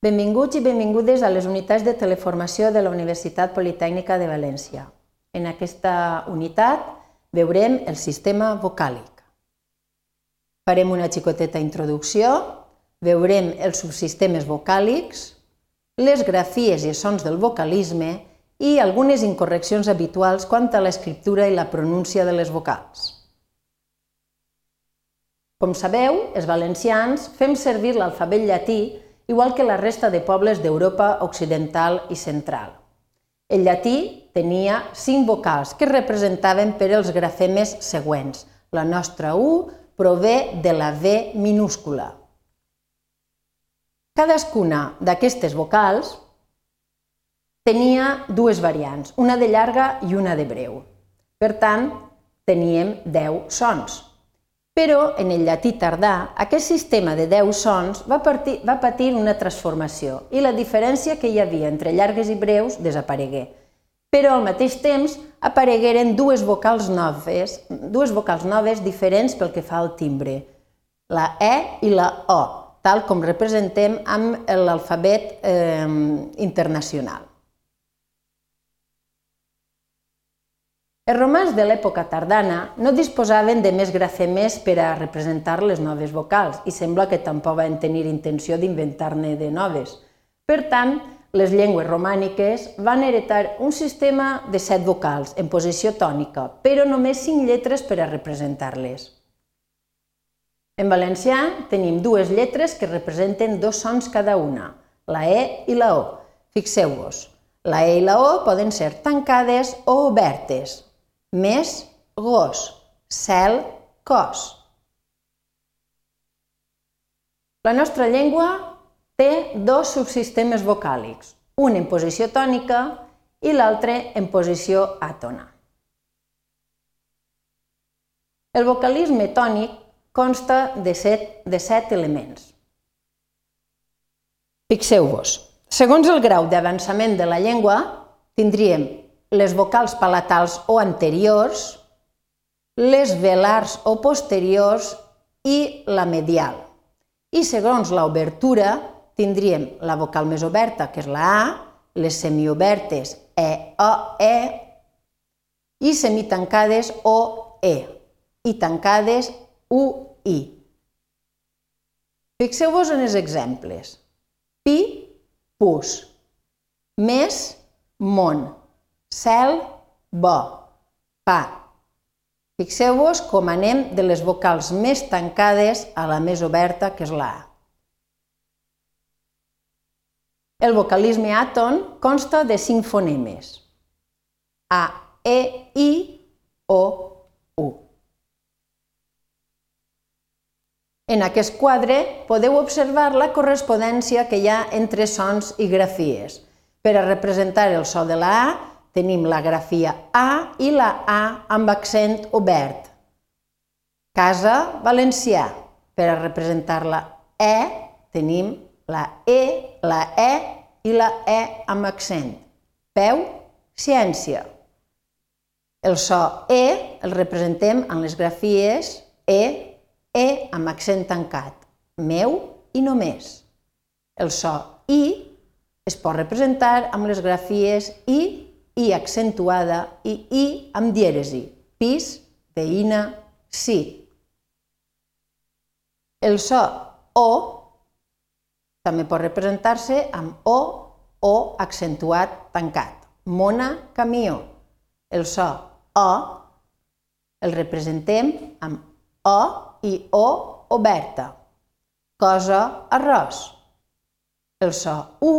Benvinguts i benvingudes a les unitats de teleformació de la Universitat Politècnica de València. En aquesta unitat veurem el sistema vocàlic. Farem una xicoteta introducció, veurem els subsistemes vocàlics, les grafies i sons del vocalisme i algunes incorreccions habituals quant a l'escriptura i la pronúncia de les vocals. Com sabeu, els valencians fem servir l'alfabet llatí igual que la resta de pobles d'Europa occidental i central. El llatí tenia cinc vocals que representaven per els grafemes següents. La nostra U prové de la V minúscula. Cadascuna d'aquestes vocals tenia dues variants, una de llarga i una de breu. Per tant, teníem 10 sons. Però en el llatí tardà, aquest sistema de 10 sons va, partir, va patir una transformació i la diferència que hi havia entre llargues i breus desaparegué. Però al mateix temps aparegueren dues vocals noves, dues vocals noves diferents pel que fa al timbre, la E i la O, tal com representem amb l'alfabet eh, internacional. Els romans de l'època tardana no disposaven de més grafemes per a representar les noves vocals i sembla que tampoc van tenir intenció d'inventar-ne de noves. Per tant, les llengües romàniques van heretar un sistema de set vocals en posició tònica, però només cinc lletres per a representar-les. En valencià tenim dues lletres que representen dos sons cada una, la E i la O. Fixeu-vos, la E i la O poden ser tancades o obertes, més gos, cel, cos. La nostra llengua té dos subsistemes vocàlics, un en posició tònica i l'altre en posició àtona. El vocalisme tònic consta de set, de set elements. Fixeu-vos, segons el grau d'avançament de la llengua, tindríem les vocals palatals o anteriors, les velars o posteriors i la medial. I segons l'obertura tindríem la vocal més oberta, que és la A, les semiobertes E, O, E, i semitancades O, E, i tancades U, I. Fixeu-vos en els exemples. Pi, pus. Més, món cel, bo, pa. Fixeu-vos com anem de les vocals més tancades a la més oberta, que és la A. El vocalisme àton consta de cinc fonemes. A, E, I, O, U. En aquest quadre podeu observar la correspondència que hi ha entre sons i grafies. Per a representar el so de la A tenim la grafia A i la A amb accent obert. Casa valencià. Per a representar la E tenim la E, la E i la E amb accent. Peu, ciència. El so E el representem en les grafies E, E amb accent tancat, meu i només. El so I es pot representar amb les grafies I i accentuada i i amb dièresi, pis, veïna, sí. El so o també pot representar-se amb o o accentuat tancat. Mona, camió. El so o el representem amb o i o oberta. Cosa, arròs. El so u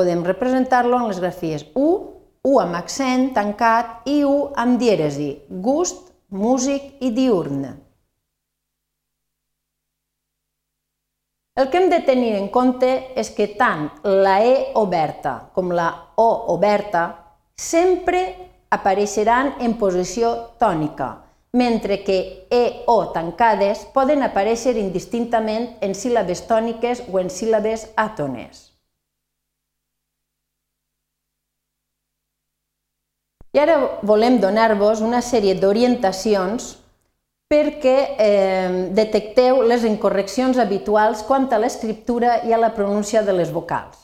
Podem representar-lo en les grafies U, U amb accent tancat i U amb dièresi, gust, músic i diurn. El que hem de tenir en compte és que tant la E oberta com la O oberta sempre apareixeran en posició tònica, mentre que E o tancades poden aparèixer indistintament en síl·labes tòniques o en síl·labes àtones. I ara volem donar-vos una sèrie d'orientacions perquè eh, detecteu les incorreccions habituals quant a l'escriptura i a la pronúncia de les vocals.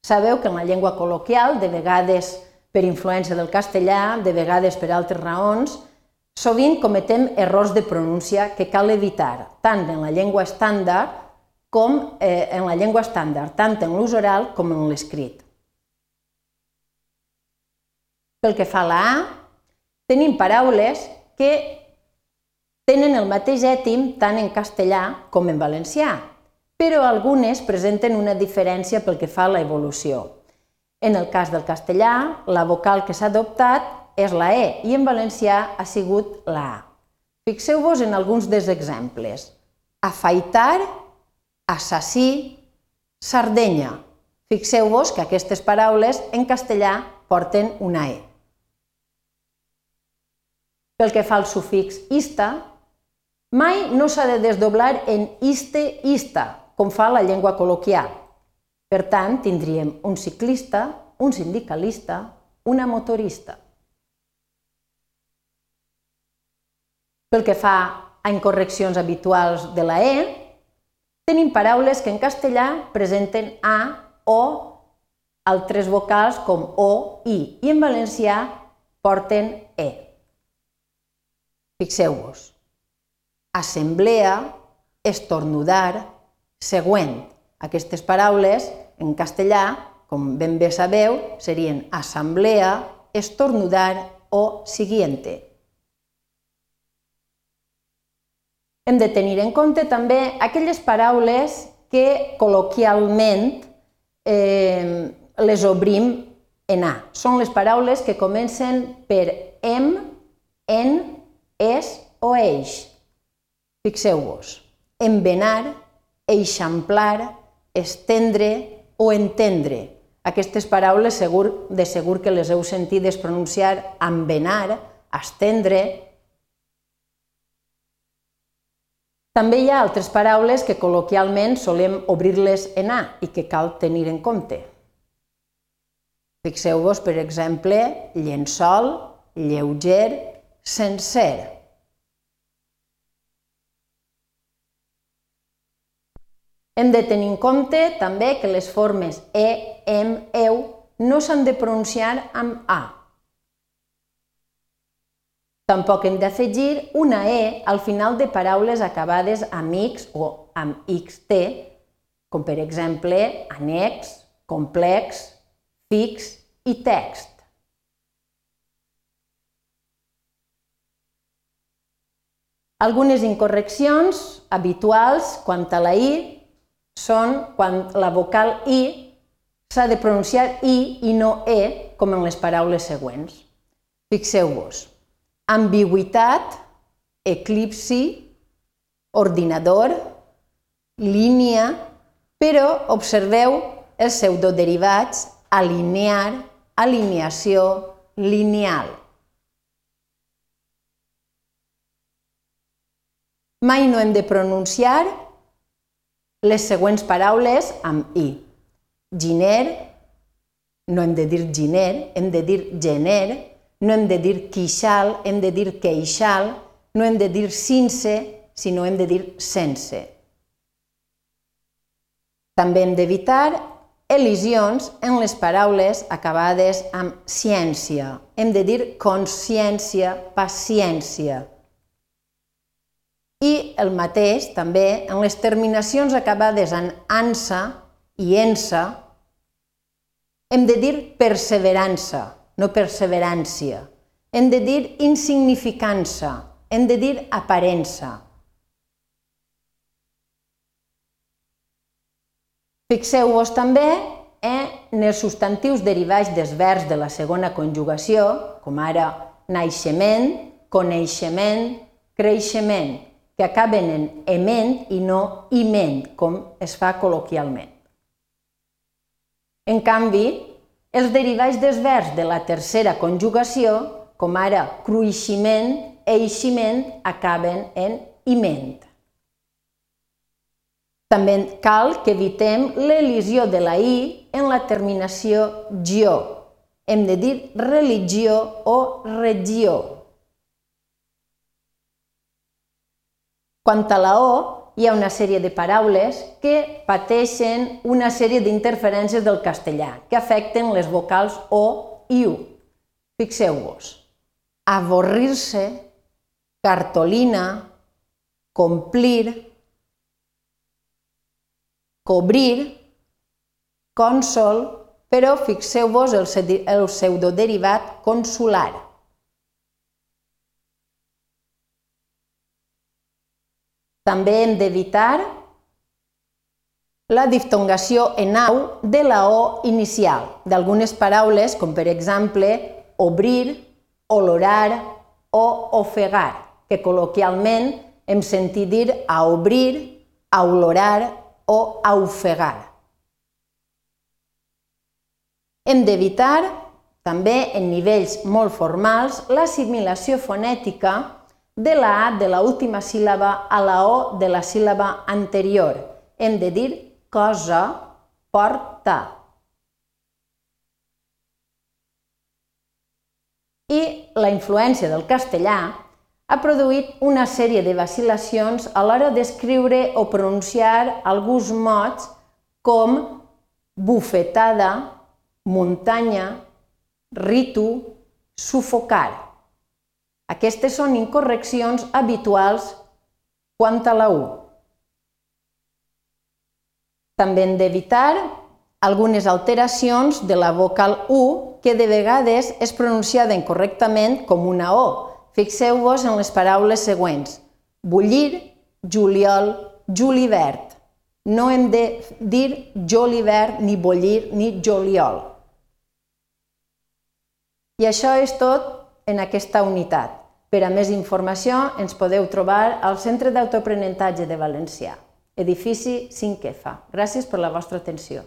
Sabeu que en la llengua col·loquial, de vegades per influència del castellà, de vegades per altres raons, sovint cometem errors de pronúncia que cal evitar, tant en la llengua estàndard com eh, en la llengua estàndard, tant en l'ús oral com en l'escrit. Pel que fa a la A, tenim paraules que tenen el mateix ètim tant en castellà com en valencià, però algunes presenten una diferència pel que fa a la evolució. En el cas del castellà, la vocal que s'ha adoptat és la E i en valencià ha sigut la A. Fixeu-vos en alguns dels exemples. Afaitar, assassí, sardenya. Fixeu-vos que aquestes paraules en castellà porten una E. Pel que fa al sufix ista, mai no s'ha de desdoblar en iste-ista, com fa la llengua col·loquial. Per tant, tindríem un ciclista, un sindicalista, una motorista. Pel que fa a incorreccions habituals de la E, tenim paraules que en castellà presenten A, O, altres vocals com O, I, i en valencià porten E. Fixeu-vos. Assemblea, estornudar, següent. Aquestes paraules, en castellà, com ben bé sabeu, serien assemblea, estornudar o siguiente. Hem de tenir en compte també aquelles paraules que col·loquialment eh, les obrim en A. Són les paraules que comencen per em, en, és o eix. Fixeu-vos, envenar, eixamplar, estendre o entendre. Aquestes paraules segur, de segur que les heu sentides pronunciar envenar, estendre. També hi ha altres paraules que col·loquialment solem obrir-les en A i que cal tenir en compte. Fixeu-vos, per exemple, llençol, lleuger, sencer. Hem de tenir en compte també que les formes e, em, eu no s'han de pronunciar amb a. Tampoc hem d'afegir una e al final de paraules acabades amb x o amb xt, com per exemple annex, complex, fix i text. Algunes incorreccions habituals quant a la i són quan la vocal i s'ha de pronunciar i i no e, com en les paraules següents. Fixeu-vos, ambigüitat, eclipsi, ordinador, línia, però observeu els pseudoderivats alinear, alineació, lineal. Mai no hem de pronunciar les següents paraules amb i. Giner, no hem de dir giner, hem de dir gener, no hem de dir quixal, hem de dir queixal, no hem de dir sinse, sinó hem de dir sense. També hem d'evitar elisions en les paraules acabades amb ciència. Hem de dir consciència, paciència. I el mateix també en les terminacions acabades en ansa i ensa, hem de dir perseverança, no perseverància. Hem de dir insignificança, hem de dir aparença. Fixeu-vos també eh, en els substantius derivats dels verbs de la segona conjugació, com ara naixement, coneixement, creixement, que acaben en ement i no iment, com es fa col·loquialment. En canvi, els derivats dels verbs de la tercera conjugació, com ara cruiximent, eiximent, acaben en iment. També cal que evitem l'elisió de la i en la terminació gio. Hem de dir religió o regió. Quant a la O, hi ha una sèrie de paraules que pateixen una sèrie d'interferències del castellà que afecten les vocals O i U. Fixeu-vos. Avorrir-se, cartolina, complir, cobrir, cònsol, però fixeu-vos el, el pseudoderivat consular. També hem d'evitar la diftongació en au de la O inicial d'algunes paraules, com per exemple obrir, olorar o ofegar, que col·loquialment hem sentit dir a obrir, a olorar o a ofegar. Hem d'evitar, també en nivells molt formals, l'assimilació fonètica de la A de la última síl·laba a la O de la síl·laba anterior. Hem de dir cosa, porta. I la influència del castellà ha produït una sèrie de vacil·lacions a l'hora d'escriure o pronunciar alguns mots com bufetada, muntanya, ritu, sufocar. Aquestes són incorreccions habituals quant a la U. També hem d'evitar algunes alteracions de la vocal U que de vegades és pronunciada incorrectament com una O. Fixeu-vos en les paraules següents. Bullir, juliol, julivert. No hem de dir jolivert, ni bollir, ni joliol. I això és tot en aquesta unitat. Per a més informació ens podeu trobar al Centre d'Autoaprenentatge de Valencià, edifici 5EFA. Gràcies per la vostra atenció.